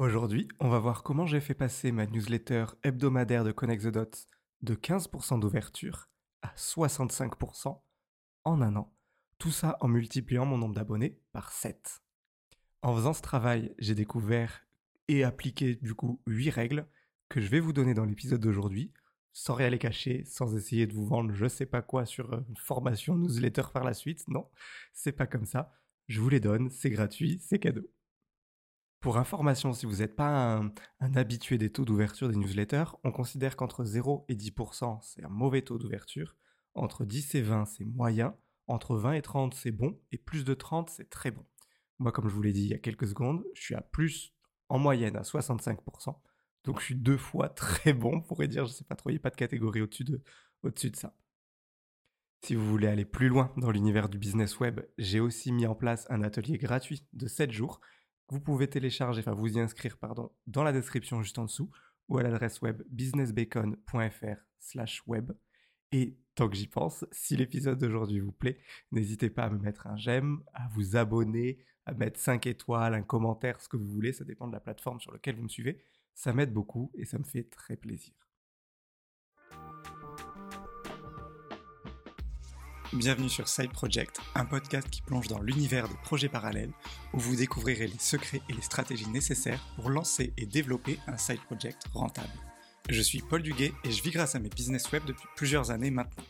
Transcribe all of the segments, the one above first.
Aujourd'hui, on va voir comment j'ai fait passer ma newsletter hebdomadaire de Connect the Dots de 15% d'ouverture à 65% en un an. Tout ça en multipliant mon nombre d'abonnés par 7. En faisant ce travail, j'ai découvert et appliqué du coup 8 règles que je vais vous donner dans l'épisode d'aujourd'hui, sans rien les cacher, sans essayer de vous vendre je sais pas quoi sur une formation newsletter par la suite. Non, c'est pas comme ça. Je vous les donne, c'est gratuit, c'est cadeau. Pour information, si vous n'êtes pas un, habitué des taux d'ouverture des newsletters, on considère qu'entre 0 et 10%, c'est un mauvais taux d'ouverture. Entre 10 et 20, c'est moyen. Entre 20 et 30, c'est bon. Et plus de 30, c'est très bon. Moi, comme je vous l'ai dit il y a quelques secondes, je suis à plus, en moyenne, à 65%. Donc je suis deux fois très bon, on pourrait dire, je ne sais pas trop, il n'y a pas de catégorie au-dessus de, de ça. Si vous voulez aller plus loin dans l'univers du business web, j'ai aussi mis en place un atelier gratuit de 7 jours vous pouvez télécharger, enfin vous y inscrire, pardon, dans la description juste en dessous ou à l'adresse web businessbacon.fr slash web. Et tant que j'y pense, si l'épisode d'aujourd'hui vous plaît, n'hésitez pas à me mettre un j'aime, à vous abonner, à mettre 5 étoiles, un commentaire, ce que vous voulez, ça dépend de la plateforme sur laquelle vous me suivez. Ça m'aide beaucoup et ça me fait très plaisir. Bienvenue sur Side Project, un podcast qui plonge dans l'univers des projets parallèles, où vous découvrirez les secrets et les stratégies nécessaires pour lancer et développer un side project rentable. Je suis Paul Duguet et je vis grâce à mes business web depuis plusieurs années maintenant.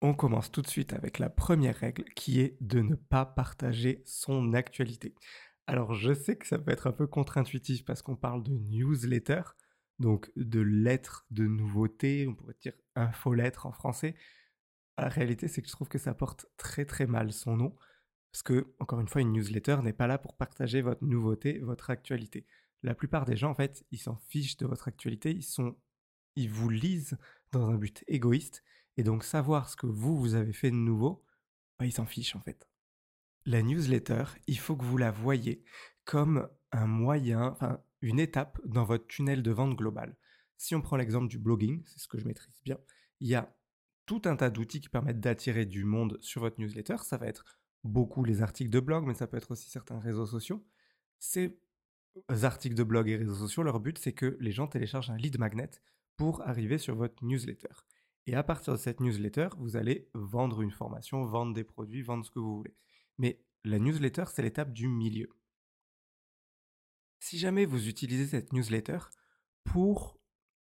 On commence tout de suite avec la première règle qui est de ne pas partager son actualité. Alors je sais que ça peut être un peu contre-intuitif parce qu'on parle de newsletter, donc de lettres de nouveautés, on pourrait dire infolettre en français, la réalité, c'est que je trouve que ça porte très très mal son nom. Parce que, encore une fois, une newsletter n'est pas là pour partager votre nouveauté, votre actualité. La plupart des gens, en fait, ils s'en fichent de votre actualité, ils, sont, ils vous lisent dans un but égoïste. Et donc, savoir ce que vous, vous avez fait de nouveau, bah, ils s'en fichent, en fait. La newsletter, il faut que vous la voyez comme un moyen, enfin, une étape dans votre tunnel de vente global. Si on prend l'exemple du blogging, c'est ce que je maîtrise bien, il y a tout un tas d'outils qui permettent d'attirer du monde sur votre newsletter. Ça va être beaucoup les articles de blog, mais ça peut être aussi certains réseaux sociaux. Ces articles de blog et réseaux sociaux, leur but, c'est que les gens téléchargent un lead magnet pour arriver sur votre newsletter. Et à partir de cette newsletter, vous allez vendre une formation, vendre des produits, vendre ce que vous voulez. Mais la newsletter, c'est l'étape du milieu. Si jamais vous utilisez cette newsletter pour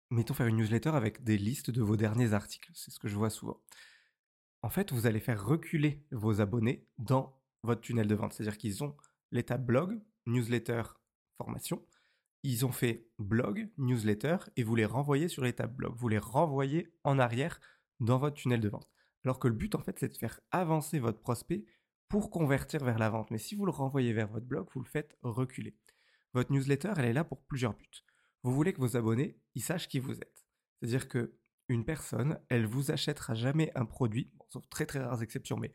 mettons faire une newsletter avec des listes de vos derniers articles. C'est ce que je vois souvent. En fait, vous allez faire reculer vos abonnés dans votre tunnel de vente. C'est-à-dire qu'ils ont l'étape blog, newsletter, formation. Ils ont fait blog, newsletter, et vous les renvoyez sur l'étape blog. Vous les renvoyez en arrière dans votre tunnel de vente. Alors que le but, en fait, c'est de faire avancer votre prospect pour convertir vers la vente. Mais si vous le renvoyez vers votre blog, vous le faites reculer. Votre newsletter, elle est là pour plusieurs buts vous voulez que vos abonnés, ils sachent qui vous êtes. C'est-à-dire que une personne, elle vous achètera jamais un produit, sauf très très rares exceptions, mais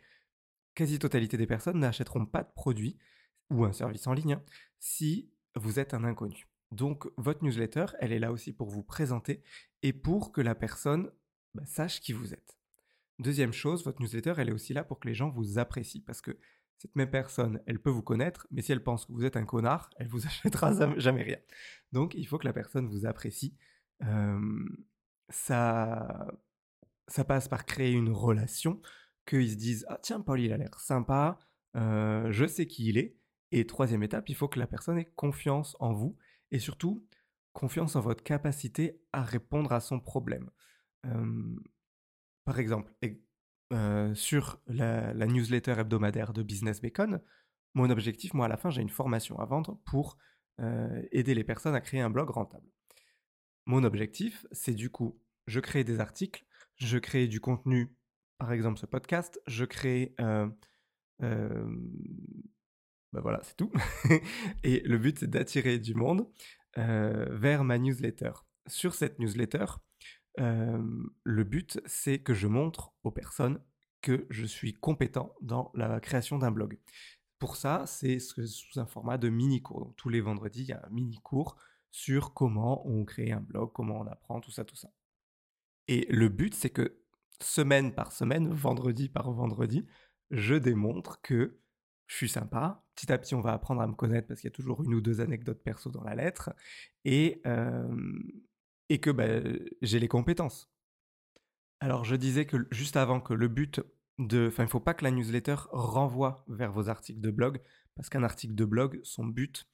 quasi-totalité des personnes n'achèteront pas de produit ou un service en ligne hein, si vous êtes un inconnu. Donc votre newsletter, elle est là aussi pour vous présenter et pour que la personne bah, sache qui vous êtes. Deuxième chose, votre newsletter, elle est aussi là pour que les gens vous apprécient parce que cette même personne, elle peut vous connaître, mais si elle pense que vous êtes un connard, elle vous achètera jamais rien. Donc, il faut que la personne vous apprécie. ça, ça passe par créer une relation, qu'ils se disent ah tiens Paul il a l'air sympa, je sais qui il est. Et troisième étape, il faut que la personne ait confiance en vous et surtout confiance en votre capacité à répondre à son problème. par exemple, euh, sur la, newsletter hebdomadaire de Business Bacon, mon objectif, moi, à la fin, j'ai une formation à vendre pour euh, aider les personnes à créer un blog rentable. Mon objectif, c'est du coup, je crée des articles, je crée du contenu, par exemple ce podcast, je crée... Ben voilà, c'est tout. Et le but, c'est d'attirer du monde vers ma newsletter. Sur cette newsletter, le but, c'est que je montre aux personnes que je suis compétent dans la création d'un blog. Pour ça, c'est sous un format de mini-cours. Donc, tous les vendredis, il y a un mini-cours sur comment on crée un blog, comment on apprend, tout ça, tout ça. Et le but, c'est que semaine par semaine, vendredi par vendredi, je démontre que je suis sympa, petit à petit, on va apprendre à me connaître parce qu'il y a toujours une ou deux anecdotes perso dans la lettre et, et que bah, j'ai les compétences. Alors, je disais que juste avant que le but de. Enfin, il ne faut pas que la newsletter renvoie vers vos articles de blog parce qu'un article de blog, son but,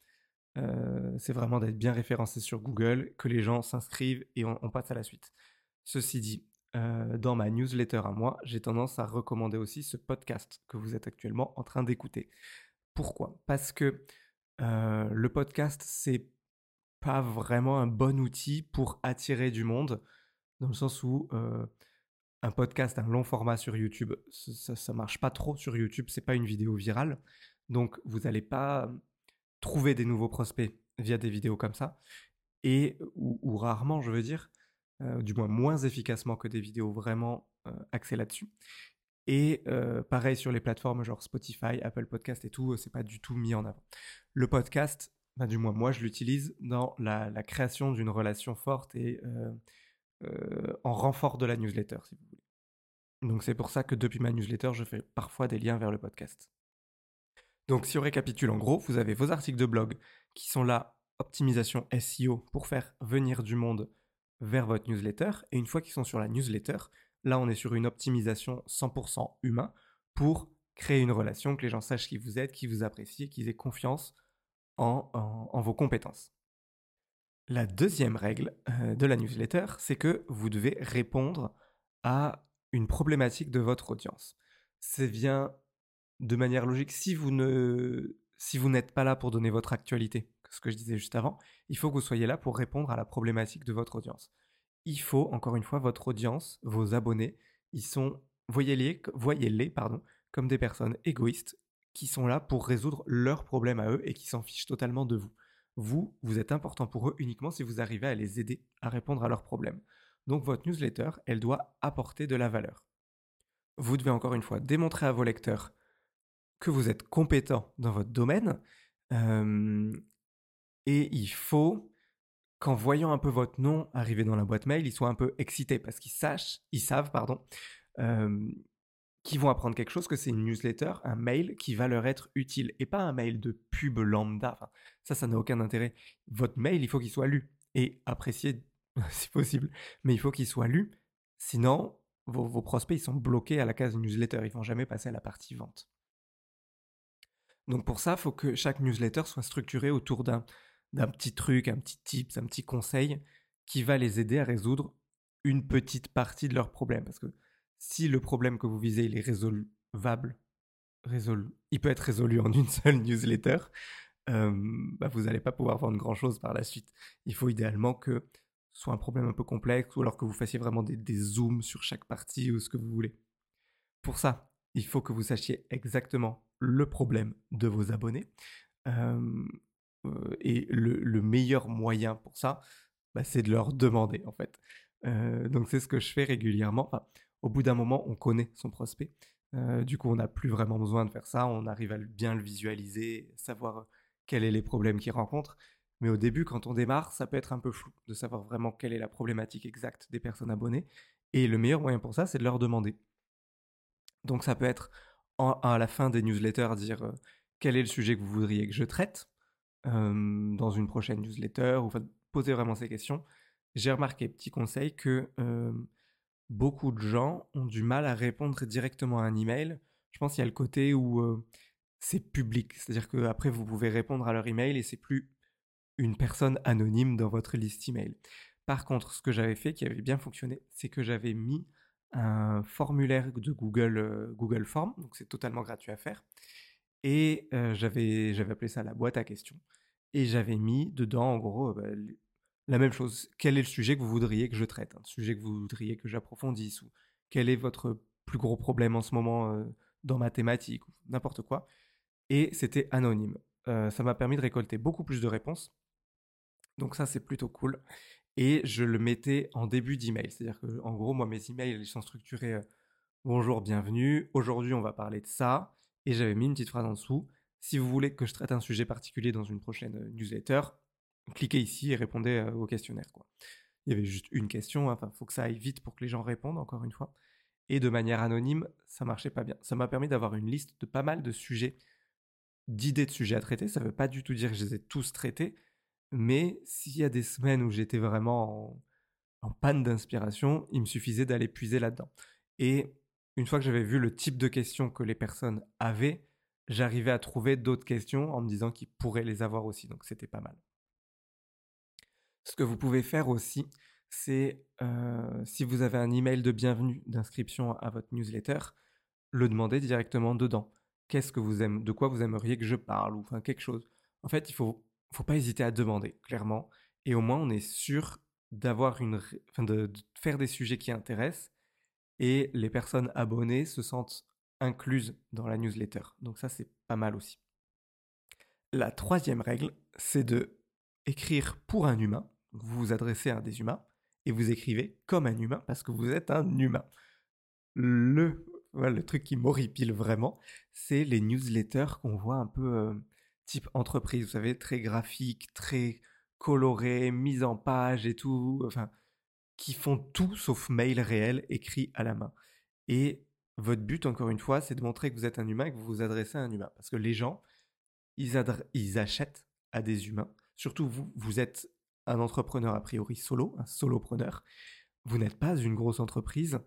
c'est vraiment d'être bien référencé sur Google, que les gens s'inscrivent et on, passe à la suite. Ceci dit, dans ma newsletter à moi, j'ai tendance à recommander aussi ce podcast que vous êtes actuellement en train d'écouter. Pourquoi? Parce que le podcast, c'est pas vraiment un bon outil pour attirer du monde, dans le sens où un podcast, un long format sur YouTube, ça, ça marche pas trop sur YouTube, c'est pas une vidéo virale, donc vous n'allez pas trouver des nouveaux prospects via des vidéos comme ça, et ou, rarement, je veux dire, du moins moins efficacement que des vidéos vraiment axées là-dessus. Et pareil sur les plateformes genre Spotify, Apple Podcast et tout, c'est pas du tout mis en avant. Le podcast, du moins moi je l'utilise dans la, création d'une relation forte et en renfort de la newsletter, si vous voulez. Donc c'est pour ça que depuis ma newsletter, je fais parfois des liens vers le podcast. Donc si on récapitule en gros, vous avez vos articles de blog qui sont là, optimisation SEO pour faire venir du monde vers votre newsletter. Et une fois qu'ils sont sur la newsletter, là on est sur une optimisation 100% humain pour créer une relation, que les gens sachent qui vous êtes, qui vous apprécient, qu'ils aient confiance vos compétences. La deuxième règle euh, de la newsletter, c'est que vous devez répondre à une problématique de votre audience. C'est bien de manière logique, si vous ne si vous n'êtes pas là pour donner votre actualité, ce que je disais juste avant, il faut que vous soyez là pour répondre à la problématique de votre audience. Il faut, encore une fois, votre audience, vos abonnés, ils sont, voyez-les, voyez-les pardon, comme des personnes égoïstes qui sont là pour résoudre leurs problèmes à eux et qui s'en fichent totalement de vous. Vous, vous êtes important pour eux uniquement si vous arrivez à les aider à répondre à leurs problèmes. Donc votre newsletter, elle doit apporter de la valeur. Vous devez encore une fois démontrer à vos lecteurs que vous êtes compétent dans votre domaine. et il faut qu'en voyant un peu votre nom arriver dans la boîte mail, ils soient un peu excités parce qu'ils sachent, ils savent, pardon, qu'ils vont apprendre quelque chose, que c'est une newsletter, un mail qui va leur être utile et pas un mail de pub lambda. ça, ça n'a aucun intérêt. Votre mail, il faut qu'il soit lu et apprécié si possible, mais il faut qu'il soit lu. Sinon, vos, prospects, ils sont bloqués à la case newsletter. Ils vont jamais passer à la partie vente. Donc pour ça, il faut que chaque newsletter soit structurée autour d'un, petit truc, un petit tips, un petit conseil qui va les aider à résoudre une petite partie de leur problème. Parce que si le problème que vous visez il est résolvable, il peut être résolu en une seule newsletter, bah, vous n'allez pas pouvoir vendre grand-chose par la suite. Il faut idéalement que ce soit un problème un peu complexe ou alors que vous fassiez vraiment des, des zooms sur chaque partie ou ce que vous voulez. Pour ça, il faut que vous sachiez exactement le problème de vos abonnés. et le, meilleur moyen pour ça, bah, c'est de leur demander en fait. donc c'est ce que je fais régulièrement. Au bout d'un moment, on connaît son prospect. du coup, on n'a plus vraiment besoin de faire ça. On arrive à bien le visualiser, savoir quels sont les problèmes qu'il rencontre. Mais au début, quand on démarre, ça peut être un peu flou de savoir vraiment quelle est la problématique exacte des personnes abonnées. Et le meilleur moyen pour ça, c'est de leur demander. Donc ça peut être à la fin des newsletters dire quel est le sujet que vous voudriez que je traite? Dans une prochaine newsletter, ou poser vraiment ces questions. J'ai remarqué, petit conseil, que beaucoup de gens ont du mal à répondre directement à un email. Je pense qu'il y a le côté où c'est public, c'est-à-dire qu'après vous pouvez répondre à leur email et c'est plus une personne anonyme dans votre liste email. Par contre, ce que j'avais fait qui avait bien fonctionné, c'est que j'avais mis un formulaire de Google, euh, Google Form, donc c'est totalement gratuit à faire. Et euh, j'avais, appelé ça la boîte à questions. Et j'avais mis dedans, en gros, la même chose. Quel est le sujet que vous voudriez que je traite Un sujet que vous voudriez que j'approfondisse Ou quel est votre plus gros problème en ce moment euh, dans ma thématique Ou n'importe quoi. Et c'était anonyme. ça m'a permis de récolter beaucoup plus de réponses. Donc ça, c'est plutôt cool et je le mettais en début d'email. C'est-à-dire que, en gros, moi, mes emails, ils sont structurés euh, Bonjour, bienvenue. Aujourd'hui, on va parler de ça. Et j'avais mis une petite phrase en dessous. Si vous voulez que je traite un sujet particulier dans une prochaine euh, newsletter, cliquez ici et répondez euh, au questionnaire. Quoi. Il y avait juste une question. Hein. Enfin, il faut que ça aille vite pour que les gens répondent, encore une fois. Et de manière anonyme, ça marchait pas bien. Ça m'a permis d'avoir une liste de pas mal de sujets d'idées de sujets à traiter. Ça ne veut pas du tout dire que je les ai tous traités, mais s'il y a des semaines où j'étais vraiment en, panne d'inspiration, il me suffisait d'aller puiser là-dedans. Et une fois que j'avais vu le type de questions que les personnes avaient, j'arrivais à trouver d'autres questions en me disant qu'ils pourraient les avoir aussi. Donc c'était pas mal. Ce que vous pouvez faire aussi, c'est euh, si vous avez un email de bienvenue d'inscription à votre newsletter, le demander directement dedans. Qu'est-ce que vous aimez, de quoi vous aimeriez que je parle ou enfin quelque chose. En fait, il faut faut pas hésiter à demander clairement et au moins on est sûr d'avoir une enfin de, faire des sujets qui intéressent et les personnes abonnées se sentent incluses dans la newsletter. Donc ça c'est pas mal aussi. La troisième règle, c'est de écrire pour un humain. Vous vous adressez à des humains et vous écrivez comme un humain parce que vous êtes un humain. Le, le truc qui m'horripile vraiment, c'est les newsletters qu'on voit un peu euh, type entreprise, vous savez, très graphique, très coloré, mise en page et tout, enfin, qui font tout sauf mail réel écrit à la main. Et votre but, encore une fois, c'est de montrer que vous êtes un humain et que vous vous adressez à un humain. Parce que les gens, ils, ils achètent à des humains. Surtout vous, vous êtes un entrepreneur a priori solo, un solopreneur. Vous n'êtes pas une grosse entreprise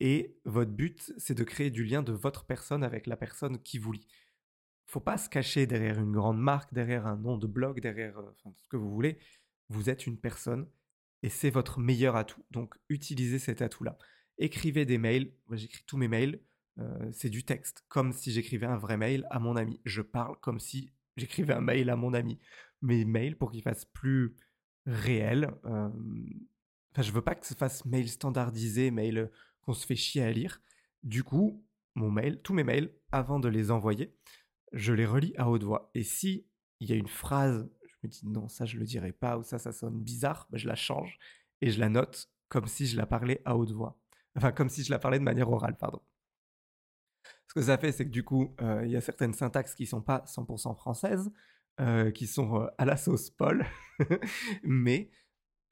et votre but, c'est de créer du lien de votre personne avec la personne qui vous lit. Faut pas se cacher derrière une grande marque, derrière un nom de blog, derrière euh, ce que vous voulez. Vous êtes une personne et c'est votre meilleur atout. Donc utilisez cet atout-là. Écrivez des mails. Moi, j'écris tous mes mails. Euh, c'est du texte, comme si j'écrivais un vrai mail à mon ami. Je parle comme si j'écrivais un mail à mon ami. Mes mails, pour qu'ils fassent plus réel. Euh, enfin, je veux pas que ce fasse mail standardisé, mail qu'on se fait chier à lire. Du coup, mon mail, tous mes mails, avant de les envoyer, je les relis à haute voix. Et si il y a une phrase, je me dis non, ça je le dirai pas, ou ça, ça sonne bizarre, bah, je la change et je la note comme si je la parlais à haute voix. Enfin, comme si je la parlais de manière orale, pardon. Ce que ça fait, c'est que du coup, il y a certaines syntaxes qui sont pas 100% françaises, euh, qui sont euh, à la sauce Paul, mais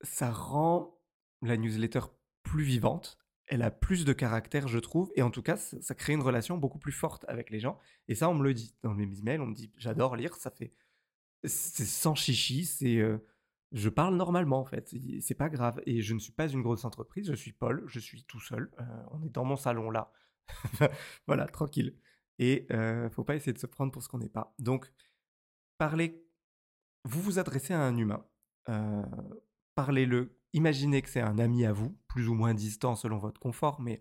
ça rend la newsletter plus vivante. Elle a plus de caractère, je trouve, et en tout cas, ça, crée une relation beaucoup plus forte avec les gens. Et ça, on me le dit dans mes emails, on me dit j'adore lire, ça fait. C'est sans chichi, c'est. Euh, je parle normalement en fait, c'est pas grave. Et je ne suis pas une grosse entreprise, je suis Paul, je suis tout seul, on est dans mon salon là. voilà, tranquille. Et euh, faut pas essayer de se prendre pour ce qu'on n'est pas. Donc, parlez, vous vous adressez à un humain, euh, parlez-le, imaginez que c'est un ami à vous, plus ou moins distant selon votre confort, mais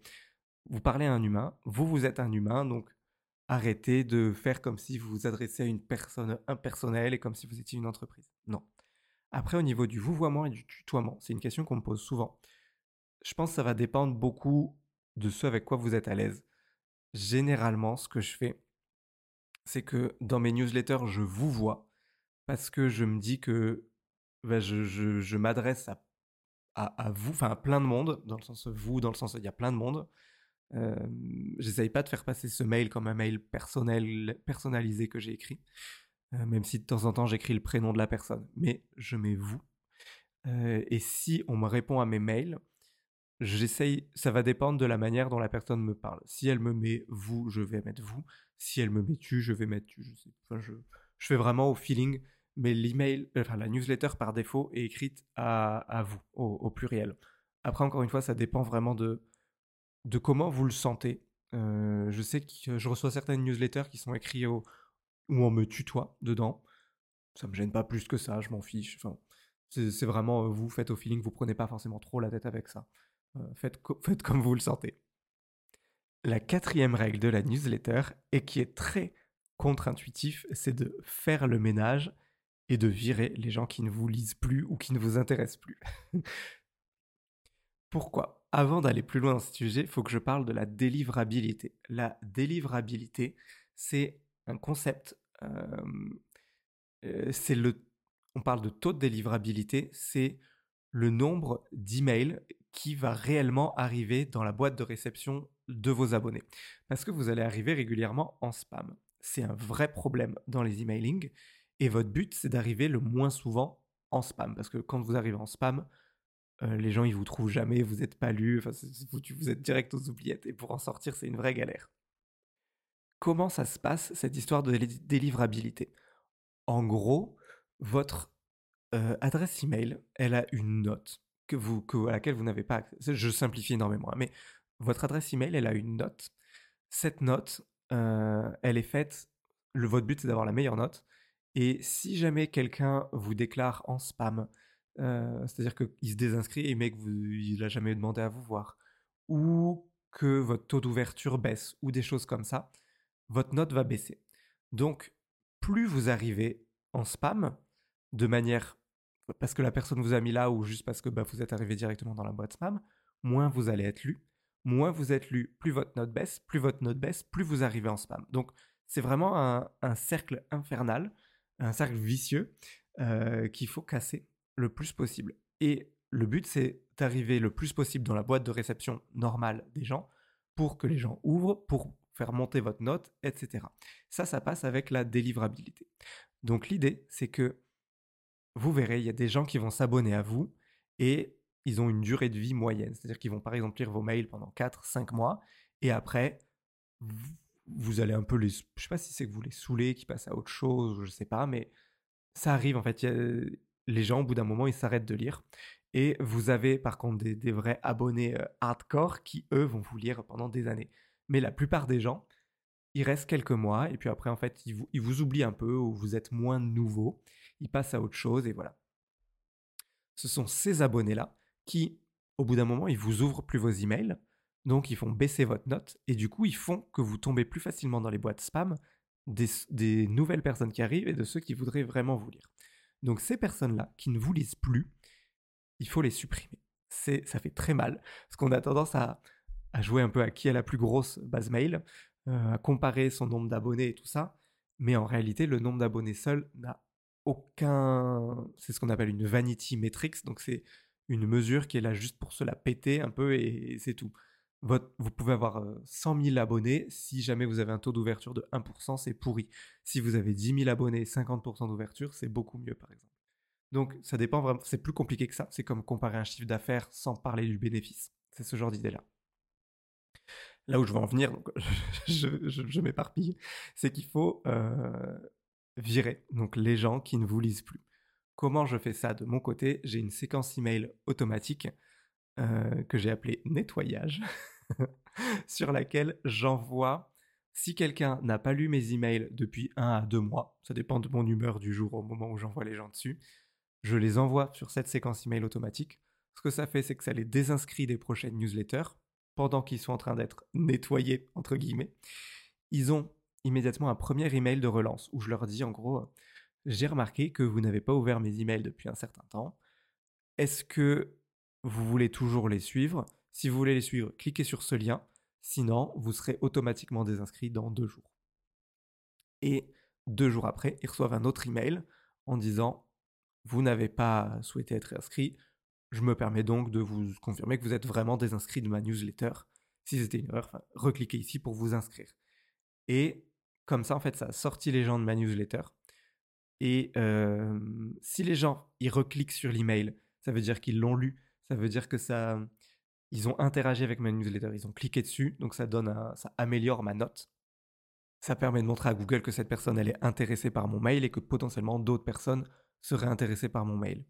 vous parlez à un humain, vous vous êtes un humain, donc arrêtez de faire comme si vous vous adressez à une personne impersonnelle et comme si vous étiez une entreprise. Non. Après, au niveau du vouvoiement et du tutoiement, c'est une question qu'on me pose souvent. Je pense que ça va dépendre beaucoup de ce avec quoi vous êtes à l'aise. Généralement, ce que je fais, c'est que dans mes newsletters, je vous vois parce que je me dis que bah, je, m'adresse à, à, vous, enfin à plein de monde, dans le sens vous, dans le sens il y a plein de monde. Euh, J'essaye pas de faire passer ce mail comme un mail personnel, personnalisé que j'ai écrit, même si de temps en temps j'écris le prénom de la personne, mais je mets vous. et si on me répond à mes mails, j'essaye, ça va dépendre de la manière dont la personne me parle. Si elle me met vous, je vais mettre vous. Si elle me met tu, je vais mettre tu. Je, sais, enfin, je, je fais vraiment au feeling, mais l'email, enfin la newsletter par défaut est écrite à, à vous, au, pluriel. Après, encore une fois, ça dépend vraiment de, de comment vous le sentez. Euh, je sais que je reçois certaines newsletters qui sont écrites au, où on me tutoie dedans. Ça me gêne pas plus que ça, je m'en fiche. Enfin, c'est vraiment euh, vous, faites au feeling, vous prenez pas forcément trop la tête avec ça. Euh, faites, comme vous le sentez. La quatrième règle de la newsletter, et qui est très contre-intuitif, c'est de faire le ménage et de virer les gens qui ne vous lisent plus ou qui ne vous intéressent plus. Pourquoi? Avant d'aller plus loin dans ce sujet, il faut que je parle de la délivrabilité. La délivrabilité, c'est un concept. Euh, le. On parle de taux de délivrabilité, c'est le nombre d'emails qui va réellement arriver dans la boîte de réception de vos abonnés. Parce que vous allez arriver régulièrement en spam. C'est un vrai problème dans les emailing. Et votre but, c'est d'arriver le moins souvent en spam. Parce que quand vous arrivez en spam, euh, les gens, ils vous trouvent jamais, vous n'êtes pas lu, vous, vous êtes direct aux oubliettes. Et pour en sortir, c'est une vraie galère. comment ça se passe, cette histoire de délivrabilité? En gros, votre adresse email, elle a une note que vous, que, à laquelle vous n'avez pas accès. Je simplifie énormément, hein, mais votre adresse email, elle a une note. Cette note, elle est faite. Le, votre but, c'est d'avoir la meilleure note. Et si jamais quelqu'un vous déclare en spam, c'est-à-dire qu'il se désinscrit mais qu'il n'a jamais demandé à vous voir, ou que votre taux d'ouverture baisse, ou des choses comme ça, votre note va baisser. Donc, plus vous arrivez en spam, de manière parce que la personne vous a mis là ou juste parce que bah, vous êtes arrivé directement dans la boîte spam, moins vous allez être lu. Moins vous êtes lu, plus votre note baisse, plus votre note baisse, plus vous arrivez en spam. Donc c'est vraiment un, cercle infernal, un cercle vicieux euh, qu'il faut casser le plus possible. Et le but, c'est d'arriver le plus possible dans la boîte de réception normale des gens pour que les gens ouvrent, pour faire monter votre note, etc. Ça, ça passe avec la délivrabilité. Donc l'idée, c'est que vous verrez, il y a des gens qui vont s'abonner à vous et ils ont une durée de vie moyenne. C'est-à-dire qu'ils vont par exemple lire vos mails pendant 4-5 mois et après, vous, allez un peu les... Je sais pas si c'est que vous les saoulez, qu'ils passent à autre chose, je sais pas, mais ça arrive en fait. les gens, au bout d'un moment, ils s'arrêtent de lire. Et vous avez par contre des, vrais abonnés euh, hardcore qui, eux, vont vous lire pendant des années. Mais la plupart des gens, ils restent quelques mois et puis après, en fait, ils vous, ils vous oublient un peu ou vous êtes moins nouveau. Ils passent à autre chose et voilà. Ce sont ces abonnés-là qui, au bout d'un moment, ils vous ouvrent plus vos emails. Donc, ils font baisser votre note et du coup, ils font que vous tombez plus facilement dans les boîtes spam des, des nouvelles personnes qui arrivent et de ceux qui voudraient vraiment vous lire. Donc, ces personnes-là qui ne vous lisent plus, il faut les supprimer. C'est, ça fait très mal, parce qu'on a tendance à, jouer un peu à qui a la plus grosse base mail, euh, à comparer son nombre d'abonnés et tout ça, mais en réalité, le nombre d'abonnés seul n'a aucun... C'est ce qu'on appelle une vanity metrics, donc c'est une mesure qui est là juste pour se la péter un peu et, c'est tout. vous pouvez avoir 100 euh, 000 abonnés, si jamais vous avez un taux d'ouverture de 1%, c'est pourri. Si vous avez 10 000 abonnés, 50% d'ouverture, c'est beaucoup mieux par exemple. Donc ça dépend vraiment, c'est plus compliqué que ça. C'est comme comparer un chiffre d'affaires sans parler du bénéfice. C'est ce genre d'idée-là. Là où je veux en venir, donc je, m'éparpille, c'est qu'il faut euh, virer donc les gens qui ne vous lisent plus. Comment je fais ça de mon côté? J'ai une séquence email automatique euh, que j'ai appelée nettoyage, sur laquelle j'envoie si quelqu'un n'a pas lu mes emails depuis un à deux mois, ça dépend de mon humeur du jour au moment où j'envoie les gens dessus, je les envoie sur cette séquence email automatique. Ce que ça fait, c'est que ça les désinscrit des prochaines newsletters pendant qu'ils sont en train d'être nettoyés, entre guillemets. Ils ont immédiatement un premier email de relance où je leur dis en gros J'ai remarqué que vous n'avez pas ouvert mes emails depuis un certain temps. Est-ce que vous voulez toujours les suivre? Si vous voulez les suivre, cliquez sur ce lien. Sinon, vous serez automatiquement désinscrit dans deux jours. Et deux jours après, ils reçoivent un autre email en disant vous n'avez pas souhaité être inscrit, je me permets donc de vous confirmer que vous êtes vraiment désinscrit de ma newsletter. Si c'était une erreur, recliquez ici pour vous inscrire. Et comme ça, en fait, ça a sorti les gens de ma newsletter. Et si les gens ils recliquent sur l'email, ça veut dire qu'ils l'ont lu, ça veut dire que ça, ils ont interagi avec ma newsletter, ils ont cliqué dessus, donc ça donne, ça améliore ma note. Ça permet de montrer à Google que cette personne elle est intéressée par mon mail et que potentiellement d'autres personnes seraient intéressés par mon mail.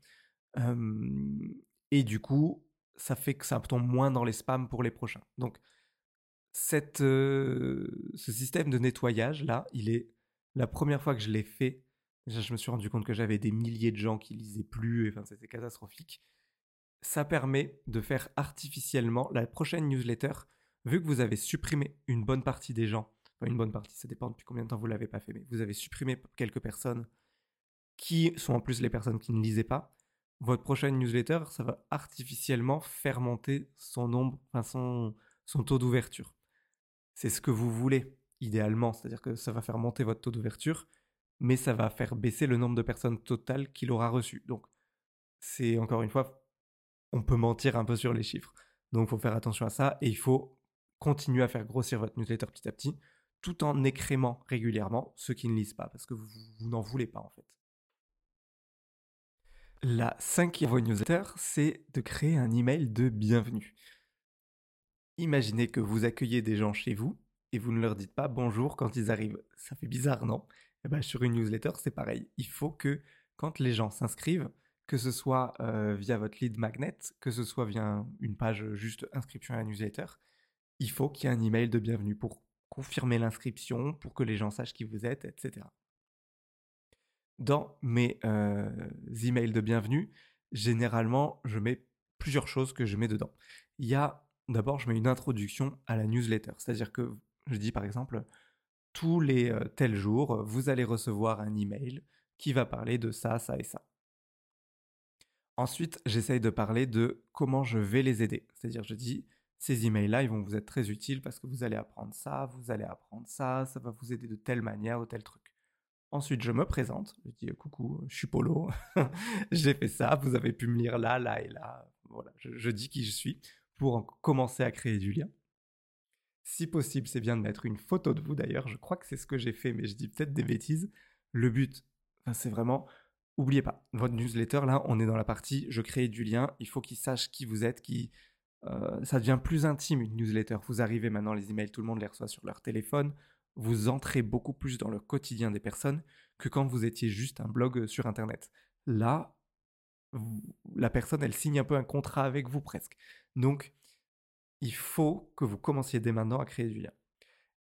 et du coup, ça fait que ça tombe moins dans les spams pour les prochains. Donc, ce système de nettoyage là, il est la première fois que je l'ai fait. Je me suis rendu compte que j'avais des milliers de gens qui lisaient plus, enfin, c'était catastrophique. Ça permet de faire artificiellement la prochaine newsletter, vu que vous avez supprimé une bonne partie des gens, enfin une bonne partie, ça dépend depuis combien de temps vous l'avez pas fait, mais vous avez supprimé quelques personnes qui sont en plus les personnes qui ne lisaient pas, votre prochaine newsletter, ça va artificiellement faire monter son nombre, enfin son taux d'ouverture. C'est ce que vous voulez, idéalement, c'est-à-dire que ça va faire monter votre taux d'ouverture, mais ça va faire baisser le nombre de personnes totales qu'il aura reçu. Donc, c'est encore une fois, on peut mentir un peu sur les chiffres. Donc, il faut faire attention à ça et il faut continuer à faire grossir votre newsletter petit à petit, tout en écrémant régulièrement ceux qui ne lisent pas, parce que vous n'en voulez pas en fait. La cinquième newsletter, c'est de créer un email de bienvenue. Imaginez que vous accueillez des gens chez vous et vous ne leur dites pas bonjour quand ils arrivent. Ça fait bizarre, non? Eh ben, Sur une newsletter, c'est pareil. Il faut que quand les gens s'inscrivent, que ce soit euh, via votre lead magnet, que ce soit via une page juste inscription à la newsletter, il faut qu'il y ait un email de bienvenue pour confirmer l'inscription, pour que les gens sachent qui vous êtes, etc. Dans mes euh, emails de bienvenue, généralement, je mets plusieurs choses que je mets dedans. Il y a d'abord, je mets une introduction à la newsletter, c'est-à-dire que je dis par exemple, tous les euh, tels jours, vous allez recevoir un email qui va parler de ça, ça et ça. Ensuite, j'essaye de parler de comment je vais les aider. C'est-à-dire, je dis, ces emails-là, ils vont vous être très utiles parce que vous allez apprendre ça, vous allez apprendre ça, ça va vous aider de telle manière ou tel truc. Ensuite, je me présente, je dis coucou, je suis Polo, j'ai fait ça, vous avez pu me lire là, là et là. Voilà, je, dis qui je suis pour commencer à créer du lien. Si possible, c'est bien de mettre une photo de vous d'ailleurs, je crois que c'est ce que j'ai fait, mais je dis peut-être des bêtises. Le but, c'est vraiment, oubliez pas, votre newsletter, là, on est dans la partie je crée du lien, il faut qu'ils sachent qui vous êtes, qui, euh, ça devient plus intime une newsletter. Vous arrivez maintenant, les emails, tout le monde les reçoit sur leur téléphone, vous entrez beaucoup plus dans le quotidien des personnes que quand vous étiez juste un blog euh, sur Internet. Là, la personne, elle signe un peu un contrat avec vous presque. Donc, il faut que vous commenciez dès maintenant à créer du lien.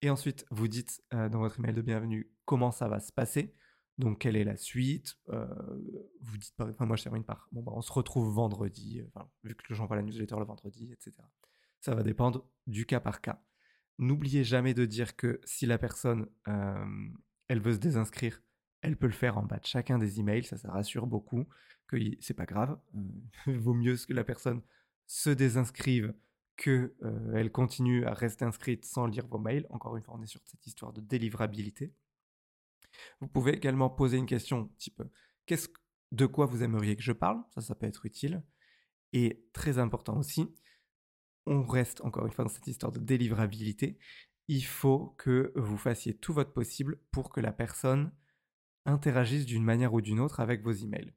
Et ensuite, vous dites euh, dans votre email de bienvenue comment ça va se passer? Donc, quelle est la suite? Euh, Vous dites, enfin, moi je termine par, bon, bah, on se retrouve vendredi, vu que j'envoie la newsletter le vendredi, etc. Ça va dépendre du cas par cas. N'oubliez jamais de dire que si la personne, euh, elle veut se désinscrire, elle peut le faire en bas de chacun des emails, ça, ça rassure beaucoup, que c'est pas grave. Il vaut mieux que la personne se désinscrive qu'elle elle continue à rester inscrite sans lire vos mails. Encore une fois, on est sur cette histoire de délivrabilité. Vous pouvez également poser une question type qu'est-ce de quoi vous aimeriez que je parle? Ça, ça peut être utile. Et très important aussi, on reste encore une fois dans cette histoire de délivrabilité. Il faut que vous fassiez tout votre possible pour que la personne interagisse d'une manière ou d'une autre avec vos emails.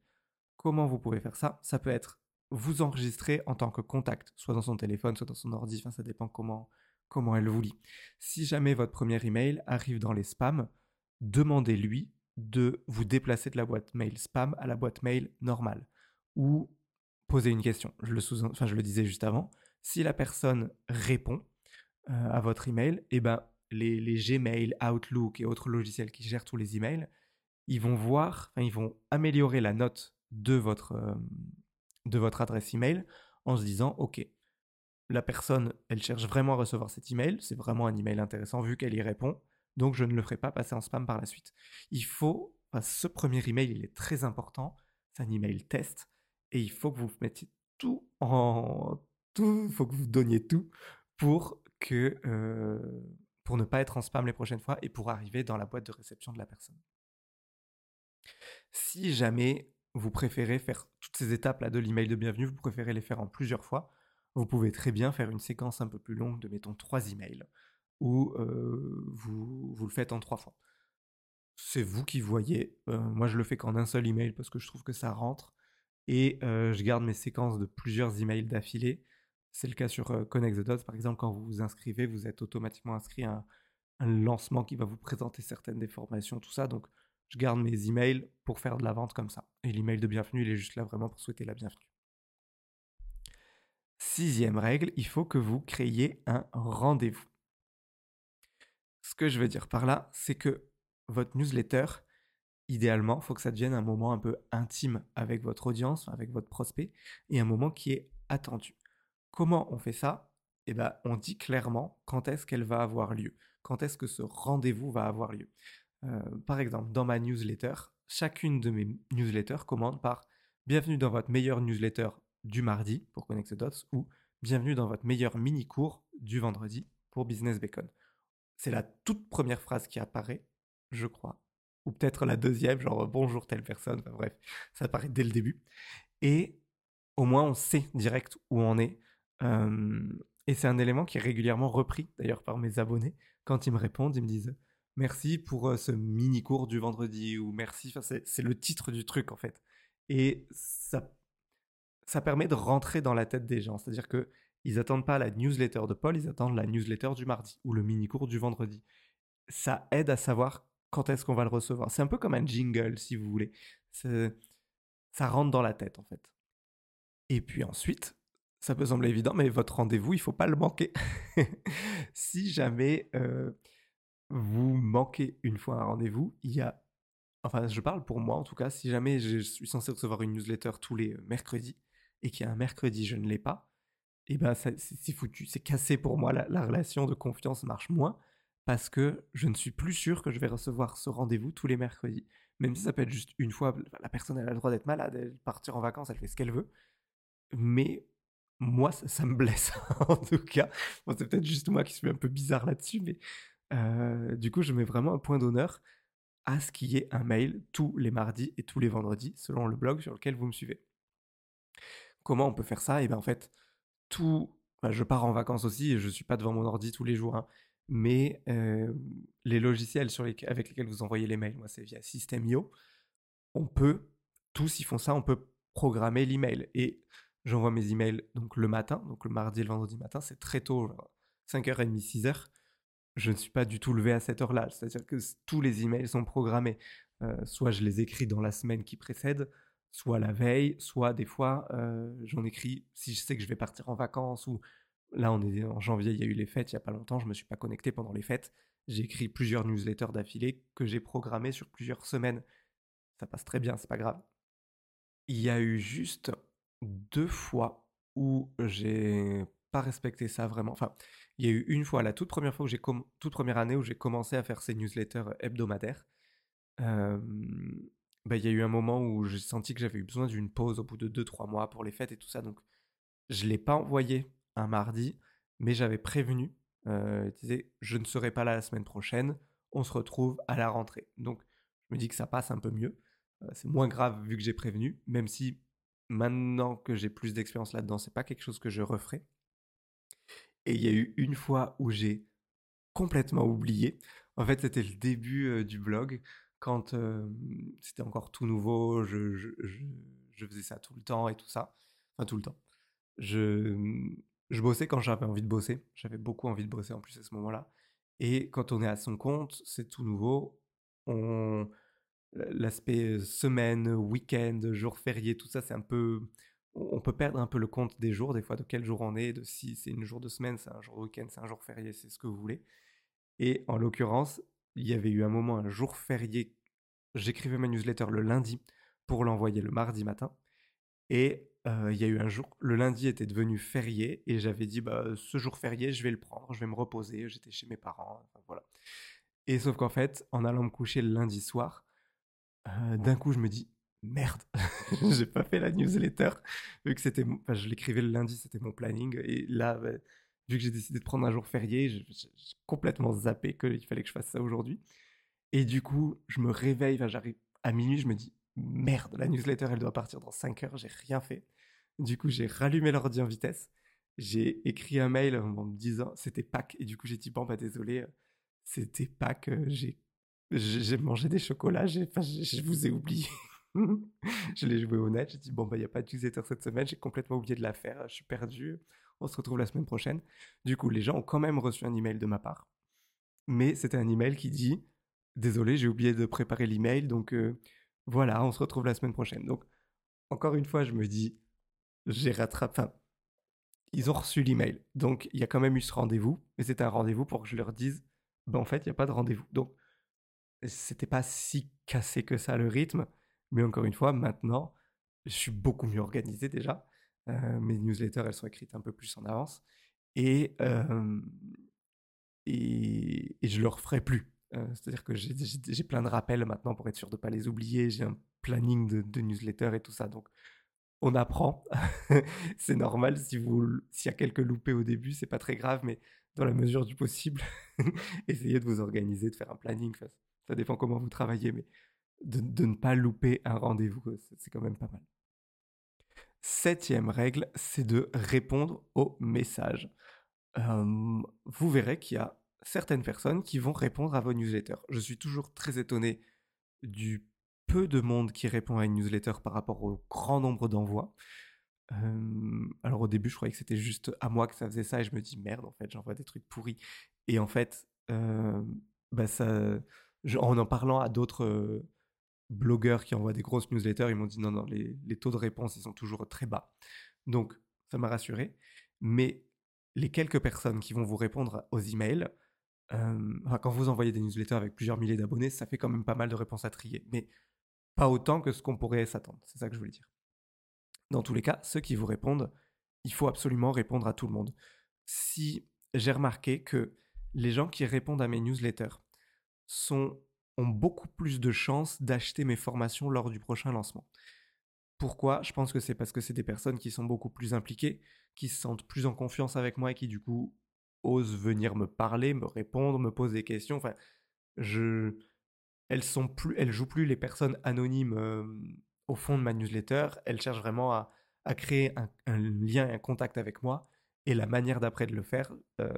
Comment vous pouvez faire ça? Ça peut être vous enregistrer en tant que contact, soit dans son téléphone, soit dans son ordi, ça dépend comment, comment elle vous lit. Si jamais votre premier email arrive dans les spams, demandez-lui de vous déplacer de la boîte mail spam à la boîte mail normale. Ou posez une question. Je le, enfin, je le disais juste avant. Si la personne répond euh, à votre email, eh ben, les, les, Gmail, Outlook et autres logiciels qui gèrent tous les emails, ils vont voir, ils vont améliorer la note de votre, euh, de votre adresse email en se disant, OK, la personne, elle cherche vraiment à recevoir cet email, c'est vraiment un email intéressant vu qu'elle y répond, donc je ne le ferai pas passer en spam par la suite. Il faut, ce premier email, il est très important, c'est un email test, et il faut que vous mettiez tout en tout, il faut que vous donniez tout pour que euh, pour ne pas être en spam les prochaines fois et pour arriver dans la boîte de réception de la personne. Si jamais vous préférez faire toutes ces étapes là de l'email de bienvenue, vous préférez les faire en plusieurs fois, vous pouvez très bien faire une séquence un peu plus longue de mettons trois emails vous, vous le faites en trois fois. C'est vous qui voyez. moi, je le fais qu'en un seul email parce que je trouve que ça rentre. Et je garde mes séquences de plusieurs emails d'affilée. C'est le cas sur Connect the Dots. Par exemple, quand vous vous inscrivez, vous êtes automatiquement inscrit à un, lancement qui va vous présenter certaines des formations, tout ça. Donc, je garde mes emails pour faire de la vente comme ça. Et l'email de bienvenue, il est juste là vraiment pour souhaiter la bienvenue. Sixième règle, il faut que vous créiez un rendez-vous. Ce que je veux dire par là, c'est que votre newsletter, idéalement, il faut que ça devienne un moment un peu intime avec votre audience, avec votre prospect, et un moment qui est attendu. Comment on fait ça? Eh bien, on dit clairement quand est-ce qu'elle va avoir lieu, quand est-ce que ce rendez-vous va avoir lieu? Euh, par exemple, dans ma newsletter, chacune de mes newsletters commande par Bienvenue dans votre meilleure newsletter du mardi pour Connect Dots ou Bienvenue dans votre meilleur mini-cours du vendredi pour Business Bacon. C'est la toute première phrase qui apparaît, je crois. Ou peut-être la deuxième, genre bonjour telle personne. bref, ça apparaît dès le début. Et au moins, on sait direct où on est. et c'est un élément qui est régulièrement repris, d'ailleurs, par mes abonnés. Quand ils me répondent, ils me disent merci pour ce mini cours du vendredi ou merci. C'est le titre du truc, en fait. Et ça, ça permet de rentrer dans la tête des gens. C'est-à-dire que Ils pas la newsletter de Paul, ils attendent la newsletter du mardi ou le mini-cours du vendredi. Ça aide à savoir quand est-ce qu'on va le recevoir. C'est un peu comme un jingle, si vous voulez. Ça rentre dans la tête, en fait. Et puis ensuite, ça peut sembler évident, mais votre rendez-vous, il faut pas le manquer. si jamais vous manquez une fois un rendez-vous, il y a, enfin, je parle pour moi en tout cas, si jamais je suis censé recevoir une newsletter tous les euh, mercredis et qu'il y a un mercredi, je ne l'ai pas, et eh ben c'est foutu, c'est cassé pour moi. La, relation de confiance marche moins parce que je ne suis plus sûr que je vais recevoir ce rendez-vous tous les mercredis. Même si ça peut être juste une fois, la personne elle a le droit d'être malade, elle partir en vacances, elle fait ce qu'elle veut. Mais moi, ça, me blesse en tout cas. c'est peut-être juste moi qui suis un peu bizarre là-dessus, mais euh, du coup, je mets vraiment un point d'honneur à ce qu'il y ait un mail tous les mardis et tous les vendredis, selon le blog sur lequel vous me suivez. Comment on peut faire ça? Et eh bien en fait, tout. je pars en vacances aussi et je ne suis pas devant mon ordi tous les jours, hein, mais euh, les logiciels avec lesquels vous envoyez les mails, moi c'est via System.io, on peut, tous ils font ça, on peut programmer l'email. Et j'envoie mes emails donc le matin, donc le mardi et le vendredi matin, c'est très tôt, 5h30, 6h. Je ne suis pas du tout levé à cette heure-là, c'est-à-dire que tous les emails sont programmés. Euh, soit je les écris dans la semaine qui précède, soit la veille, soit des fois euh, j'en écris si je sais que je vais partir en vacances ou là on est en janvier, il y a eu les fêtes il y a pas longtemps, je me suis pas connecté pendant les fêtes. J'ai écrit plusieurs newsletters d'affilée que j'ai programmés sur plusieurs semaines. Ça passe très bien, c'est pas grave. Il y a eu juste deux fois où j'ai pas respecté ça vraiment. Enfin, il y a eu une fois, la toute première fois où j'ai toute première année où j'ai commencé à faire ces newsletters hebdomadaires. bah, il y a eu un moment où j'ai senti que j'avais eu besoin d'une pause au bout de 2-3 mois pour les fêtes et tout ça. Donc, je l'ai pas envoyé un mardi, mais j'avais prévenu. Euh, je ne serai pas là la semaine prochaine. On se retrouve à la rentrée. Donc, je me dis que ça passe un peu mieux. c'est moins grave vu que j'ai prévenu, même si maintenant que j'ai plus d'expérience là-dedans, c'est pas quelque chose que je referai. Et il y a eu une fois où j'ai complètement oublié. En fait, c'était le début du blog, quand c'était encore tout nouveau, je, faisais ça tout le temps et tout ça. Enfin, tout le temps. Je, je bossais quand j'avais envie de bosser. J'avais beaucoup envie de bosser en plus à ce moment-là. Et quand on est à son compte, c'est tout nouveau. L'aspect semaine, week-end, jour férié, tout ça, c'est un peu. On peut perdre un peu le compte des jours, des fois, de quel jour on est, de si c'est une jour de semaine, c'est un jour de week-end, c'est un jour férié, c'est ce que vous voulez. Et en l'occurrence, il y avait eu un moment, un jour férié. J'écrivais ma newsletter le lundi pour l'envoyer le mardi matin. Et il y a eu un jour, le lundi était devenu férié et j'avais dit bah, ce jour férié, je vais le prendre, je vais me reposer. J'étais chez mes parents, voilà. Et sauf qu'en fait, en allant me coucher le lundi soir, d'un coup, je me dis merde, j'ai pas fait la newsletter vu que c'était, enfin, je l'écrivais le lundi, c'était mon planning et là, bah, vu que j'ai décidé de prendre un jour férié, j'ai complètement zappé qu'il fallait que je fasse ça aujourd'hui. Et du coup, je me réveille, j'arrive à minuit, je me dis merde, la newsletter elle doit partir dans 5 heures, j'ai rien fait. Du coup, j'ai rallumé l'ordi en vitesse, j'ai écrit un mail en me disant c'était Pâques et du coup j'ai dit bon bah désolé, c'était Pâques, j'ai j'ai mangé des chocolats, je vous ai oublié. je l'ai joué honnête, j'ai dit bon bah il y a pas newsletter cette semaine, j'ai complètement oublié de la faire, je suis perdu. On se retrouve la semaine prochaine. Du coup, les gens ont quand même reçu un email de ma part. Mais c'était un email qui dit désolé, j'ai oublié de préparer l'email donc euh, voilà, on se retrouve la semaine prochaine. Donc, encore une fois, je me dis, j'ai rattrapé. Enfin, ils ont reçu l'email. Donc, il y a quand même eu ce rendez-vous. Mais c'était un rendez-vous pour que je leur dise, ben, en fait, il n'y a pas de rendez-vous. Donc, c'était pas si cassé que ça le rythme. Mais encore une fois, maintenant, je suis beaucoup mieux organisé déjà. Euh, mes newsletters, elles sont écrites un peu plus en avance. Et, et, je le referai plus. Euh, c'est-à-dire que j'ai plein de rappels maintenant pour être sûr de ne pas les oublier. J'ai un planning de, de, newsletter et tout ça. Donc, on apprend. c'est normal. Si s'il y a quelques loupés au début, c'est pas très grave, mais dans la mesure du possible, essayez de vous organiser, de faire un planning. Ça, dépend comment vous travaillez, mais de, ne pas louper un rendez-vous, c'est quand même pas mal. Septième règle, c'est de répondre aux messages. Euh, vous verrez qu'il y a certaines personnes qui vont répondre à vos newsletters. Je suis toujours très étonné du peu de monde qui répond à une newsletter par rapport au grand nombre d'envois. alors au début, je croyais que c'était juste à moi que ça faisait ça et je me dis merde, en fait, j'envoie des trucs pourris. Et en fait, bah ça, en en parlant à d'autres blogueurs qui envoient des grosses newsletters, ils m'ont dit non, non, les, taux de réponse, ils sont toujours très bas. Donc, ça m'a rassuré. Mais les quelques personnes qui vont vous répondre aux emails, quand vous envoyez des newsletters avec plusieurs milliers d'abonnés, ça fait quand même pas mal de réponses à trier. Mais pas autant que ce qu'on pourrait s'attendre. C'est ça que je voulais dire. Dans tous les cas, ceux qui vous répondent, il faut absolument répondre à tout le monde. Si j'ai remarqué que les gens qui répondent à mes newsletters sont, beaucoup plus de chances d'acheter mes formations lors du prochain lancement. Pourquoi? Je pense que c'est parce que c'est des personnes qui sont beaucoup plus impliquées, qui se sentent plus en confiance avec moi et qui du coup osent venir me parler, me répondre, me poser des questions. Enfin, je, elles sont plus, elles jouent plus les personnes anonymes au fond de ma newsletter. Elles cherchent vraiment à, créer un, lien et un contact avec moi et la manière d'après de le faire.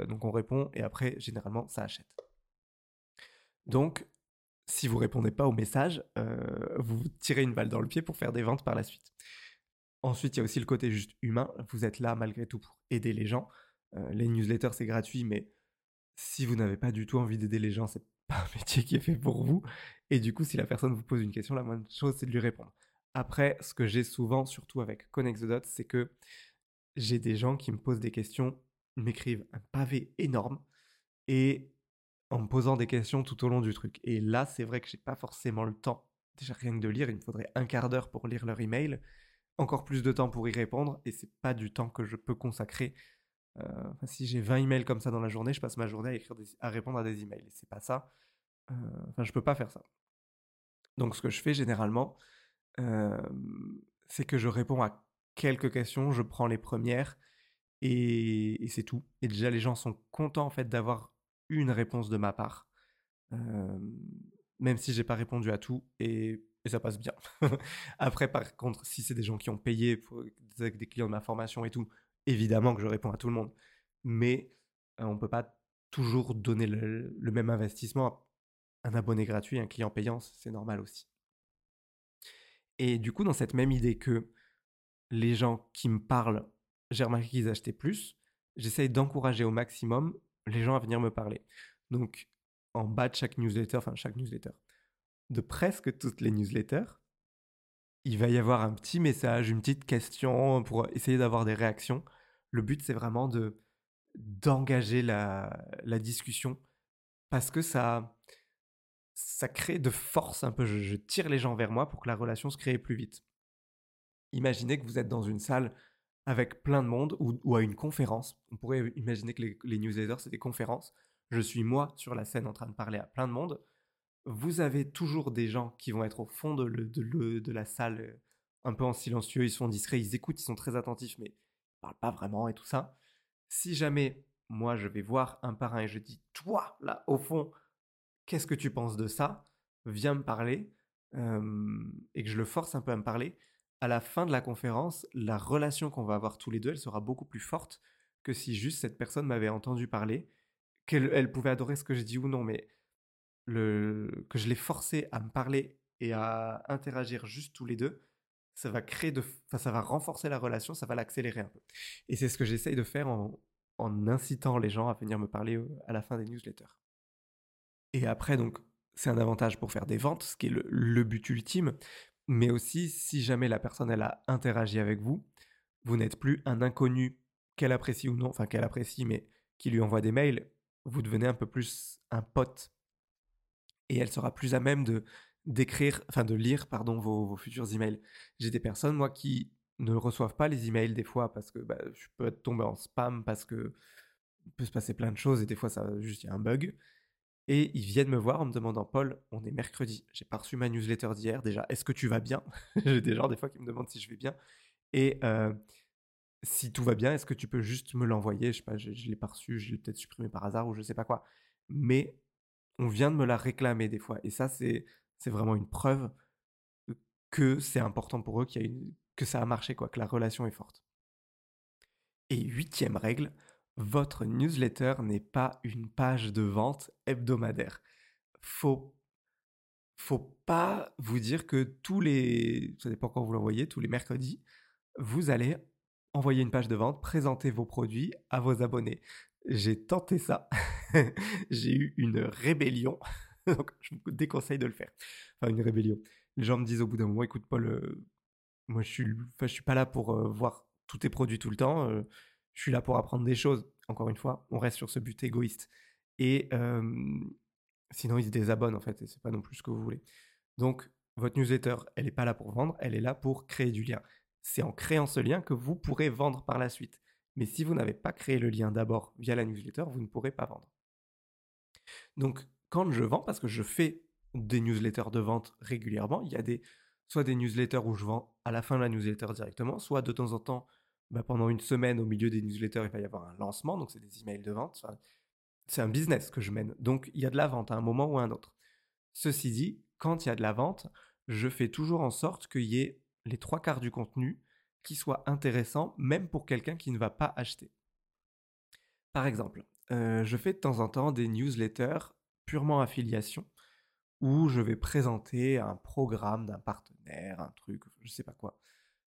donc on répond et après généralement ça achète. Donc si vous répondez pas au message, vous vous tirez une balle dans le pied pour faire des ventes par la suite. Ensuite, il y a aussi le côté juste humain. Vous êtes là malgré tout pour aider les gens. les newsletters, c'est gratuit, mais si vous n'avez pas du tout envie d'aider les gens, c'est pas un métier qui est fait pour vous. Et du coup, si la personne vous pose une question, la moindre chose, c'est de lui répondre. Après, ce que j'ai souvent, surtout avec Connect the Dots, c'est que j'ai des gens qui me posent des questions, m'écrivent un pavé énorme et en me posant des questions tout au long du truc. Et là, c'est vrai que j'ai pas forcément le temps. Déjà rien que de lire, il me faudrait un quart d'heure pour lire leur email, encore plus de temps pour y répondre, et c'est pas du temps que je peux consacrer. Euh, si j'ai 20 emails comme ça dans la journée, je passe ma journée à, écrire à répondre à des emails. C'est pas ça. Euh, enfin, je peux pas faire ça. Donc, ce que je fais généralement, euh, c'est que je réponds à quelques questions, je prends les premières et, c'est tout. Et déjà, les gens sont contents en fait d'avoir une réponse de ma part, même si j'ai pas répondu à tout et, ça passe bien. Après, par contre, si c'est des gens qui ont payé pour, avec des clients de ma formation et tout, évidemment que je réponds à tout le monde. Mais on on peut pas toujours donner le, le même investissement à un abonné gratuit, un client payant, c'est normal aussi. Et du coup, dans cette même idée que les gens qui me parlent, j'ai remarqué qu'ils achetaient plus, j'essaye d'encourager au maximum les gens à venir me parler. Donc, en bas de chaque newsletter, enfin chaque newsletter, de presque toutes les newsletters, il va y avoir un petit message, une petite question pour essayer d'avoir des réactions. Le but, c'est vraiment de d'engager la, la discussion parce que ça, ça crée de force un peu. Je, tire les gens vers moi pour que la relation se crée plus vite. Imaginez que vous êtes dans une salle avec plein de monde ou, à une conférence. On pourrait imaginer que les, newsletters, c'est des conférences. Je suis moi sur la scène en train de parler à plein de monde. Vous avez toujours des gens qui vont être au fond de, de la salle, euh, un peu en silencieux, ils sont discrets, ils écoutent, ils sont très attentifs, mais ils parlent pas vraiment et tout ça. Si jamais moi je vais voir un par un et je dis, toi, là, au fond, qu'est-ce que tu penses de ça? Viens me parler. et que je le force un peu à me parler. À la fin de la conférence, la relation qu'on va avoir tous les deux, elle sera beaucoup plus forte que si juste cette personne m'avait entendu parler, qu'elle elle pouvait adorer ce que j'ai dit ou non, mais que je l'ai forcé à me parler et à interagir juste tous les deux, ça va créer de, ça va renforcer la relation, ça va l'accélérer un peu. Et c'est ce que j'essaye de faire en, en incitant les gens à venir me parler à la fin des newsletters. Et après, donc, c'est un avantage pour faire des ventes, ce qui est le, but ultime. Mais aussi, si jamais la personne, elle a interagi avec vous, vous n'êtes plus un inconnu qu'elle apprécie ou non, enfin qu'elle apprécie, mais qui lui envoie des mails, vous devenez un peu plus un pote. Et elle sera plus à même de d'écrire, enfin de lire, pardon, vos, futurs emails. J'ai des personnes, moi, qui ne reçoivent pas les emails des fois parce que bah, je peux tomber en spam, parce que peut se passer plein de choses et des fois, ça juste il y a un bug. Et ils viennent me voir en me demandant Paul, on est mercredi, j'ai pas reçu ma newsletter d'hier déjà, est-ce que tu vas bien? J'ai des gens des fois qui me demandent si je vais bien. Et euh, si tout va bien, est-ce que tu peux juste me l'envoyer? Je sais pas, je, l'ai pas reçu, je l'ai peut-être supprimé par hasard ou je sais pas quoi. Mais on vient de me la réclamer des fois. Et ça, c'est, vraiment une preuve que c'est important pour eux, qu'il y a une, que ça a marché, quoi, que la relation est forte. Et huitième règle, votre newsletter n'est pas une page de vente hebdomadaire. Faut faut pas vous dire que tous les ça dépend quand vous l'envoyez tous les mercredis, vous allez envoyer une page de vente, présenter vos produits à vos abonnés. J'ai tenté ça. j'ai eu une rébellion. Donc, je vous déconseille de le faire. Enfin, une rébellion. Les gens me disent au bout d'un moment, écoute, Paul, euh, moi, je suis, je suis pas là pour euh, voir tous tes produits tout le temps. Euh, je suis là pour apprendre des choses. Encore une fois, on reste sur ce but égoïste. Et sinon, ils se désabonnent, en fait, et c'est pas non plus ce que vous voulez. Donc, votre newsletter, elle n'est pas là pour vendre, elle est là pour créer du lien. C'est en créant ce lien que vous pourrez vendre par la suite. Mais si vous n'avez pas créé le lien d'abord via la newsletter, vous ne pourrez pas vendre. Donc, quand je vends, parce que je fais des newsletters de vente régulièrement, il y a soit des newsletters où je vends à la fin de la newsletter directement, soit de temps en temps, bah, pendant une semaine au milieu des newsletters, il va y avoir un lancement, donc c'est des emails de vente. c'est un business que je mène, donc il y a de la vente à un moment ou à un autre. Ceci dit, quand il y a de la vente, je fais toujours en sorte qu'il y ait les trois quarts du contenu qui soit intéressant, même pour quelqu'un qui ne va pas acheter. Par exemple, euh, je fais de temps en temps des newsletters purement affiliation, où je vais présenter un programme d'un partenaire, un truc, je sais pas quoi.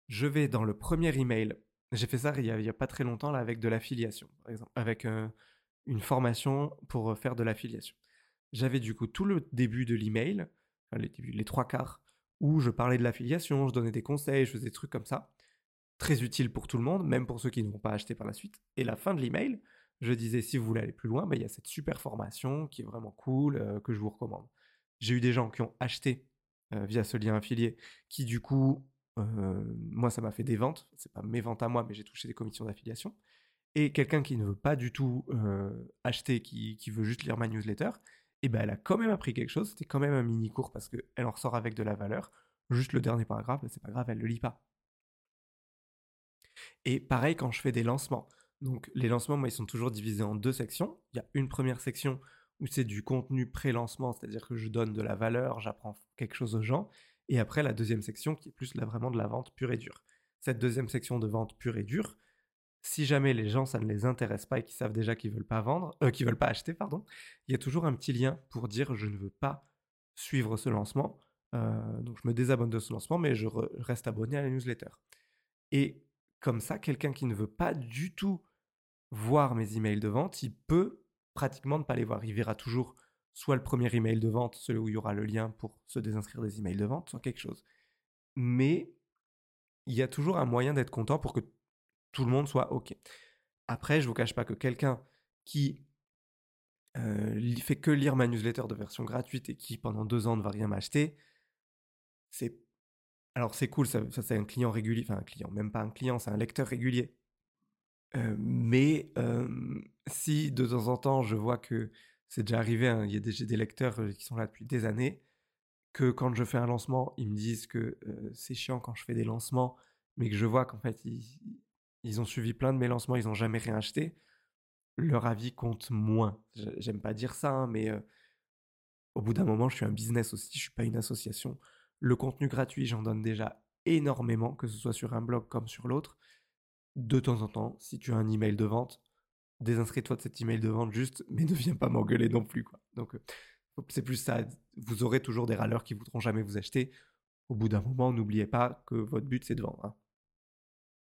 Je vais dans le premier email, j'ai fait ça il y, a, pas très longtemps là avec de l'affiliation, par exemple, avec euh, une formation pour faire de l'affiliation. J'avais du coup tout le début de l'email, les, trois quarts, où je parlais de l'affiliation, je donnais des conseils, je faisais des trucs comme ça très utile pour tout le monde, même pour ceux qui ne vont pas acheter par la suite. Et la fin de l'email, je disais si vous voulez aller plus loin, bah, il y a cette super formation qui est vraiment cool, euh, que je vous recommande. J'ai eu des gens qui ont acheté euh, via ce lien affilié, qui du coup, euh, moi ça m'a fait des ventes, c'est pas mes ventes à moi, mais j'ai touché des commissions d'affiliation. Et quelqu'un qui ne veut pas du tout acheter, qui, qui, veut juste lire ma newsletter, et eh ben elle a quand même appris quelque chose, c'était quand même un mini cours parce qu'elle en ressort avec de la valeur. Juste le dernier paragraphe, c'est pas grave, elle le lit pas. Et pareil quand je fais des lancements. Donc les lancements, moi, ils sont toujours divisés en deux sections. Il y a une première section où c'est du contenu pré-lancement, c'est-à-dire que je donne de la valeur, j'apprends quelque chose aux gens. Et après, la deuxième section qui est plus là vraiment de la vente pure et dure. Cette deuxième section de vente pure et dure, si jamais les gens ça ne les intéresse pas et qu'ils savent déjà qu'ils veulent pas vendre, euh, qu'ils veulent pas acheter, pardon, il y a toujours un petit lien pour dire je ne veux pas suivre ce lancement. Euh, donc je me désabonne de ce lancement, mais je reste abonné à la newsletter. Et comme ça, quelqu'un qui ne veut pas du tout voir mes emails de vente, il peut pratiquement ne pas les voir. Il verra toujours soit le premier email de vente, celui où il y aura le lien pour se désinscrire des emails de vente, soit quelque chose. Mais il y a toujours un moyen d'être content pour que tout le monde soit OK. Après, je ne vous cache pas que quelqu'un qui euh, fait que lire ma newsletter de version gratuite et qui pendant deux ans ne va rien m'acheter, c'est alors c'est cool, ça, c'est un client régulier, enfin un client, même pas un client, c'est un lecteur régulier. Euh, mais si de temps en temps je vois que c'est déjà arrivé, hein, il y a des, des lecteurs qui sont là depuis des années, que quand je fais un lancement, ils me disent que c'est chiant quand je fais des lancements, mais que je vois qu'en fait ils, ont suivi plein de mes lancements, ils n'ont jamais rien acheté, leur avis compte moins. J'aime pas dire ça, hein, mais au bout d'un moment, je suis un business aussi, je suis pas une association. Le contenu gratuit, j'en donne déjà énormément, que ce soit sur un blog comme sur l'autre. De temps en temps, si tu as un email de vente, désinscris-toi de cet email de vente juste, mais ne viens pas m'engueuler non plus. Quoi. Donc, euh, c'est plus ça. Vous aurez toujours des râleurs qui voudront jamais vous acheter. Au bout d'un moment, n'oubliez pas que votre but, c'est de vendre. Hein.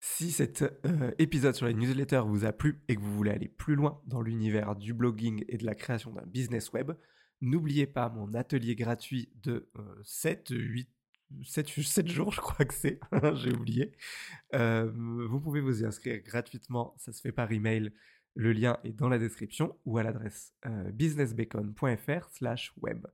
Si cet euh, épisode sur les newsletters vous a plu et que vous voulez aller plus loin dans l'univers du blogging et de la création d'un business web, N'oubliez pas mon atelier gratuit de 7, 8, 7, jours, je crois que c'est, j'ai oublié. Euh, vous pouvez vous y inscrire gratuitement, ça se fait par email. Le lien est dans la description ou à l'adresse euh, businessbacon.fr slash web.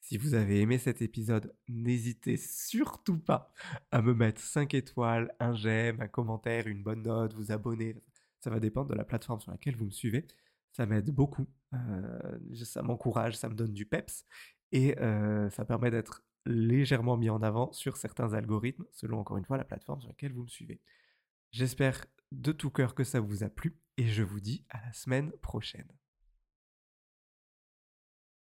Si vous avez aimé cet épisode, n'hésitez surtout pas à me mettre 5 étoiles, un j'aime, un commentaire, une bonne note, vous abonner. Ça va dépendre de la plateforme sur laquelle vous me suivez ça m'aide beaucoup. Euh, ça m'encourage, ça me donne du peps et euh, ça permet d'être légèrement mis en avant sur certains algorithmes, selon encore une fois la plateforme sur laquelle vous me suivez. J'espère de tout cœur que ça vous a plu et je vous dis à la semaine prochaine.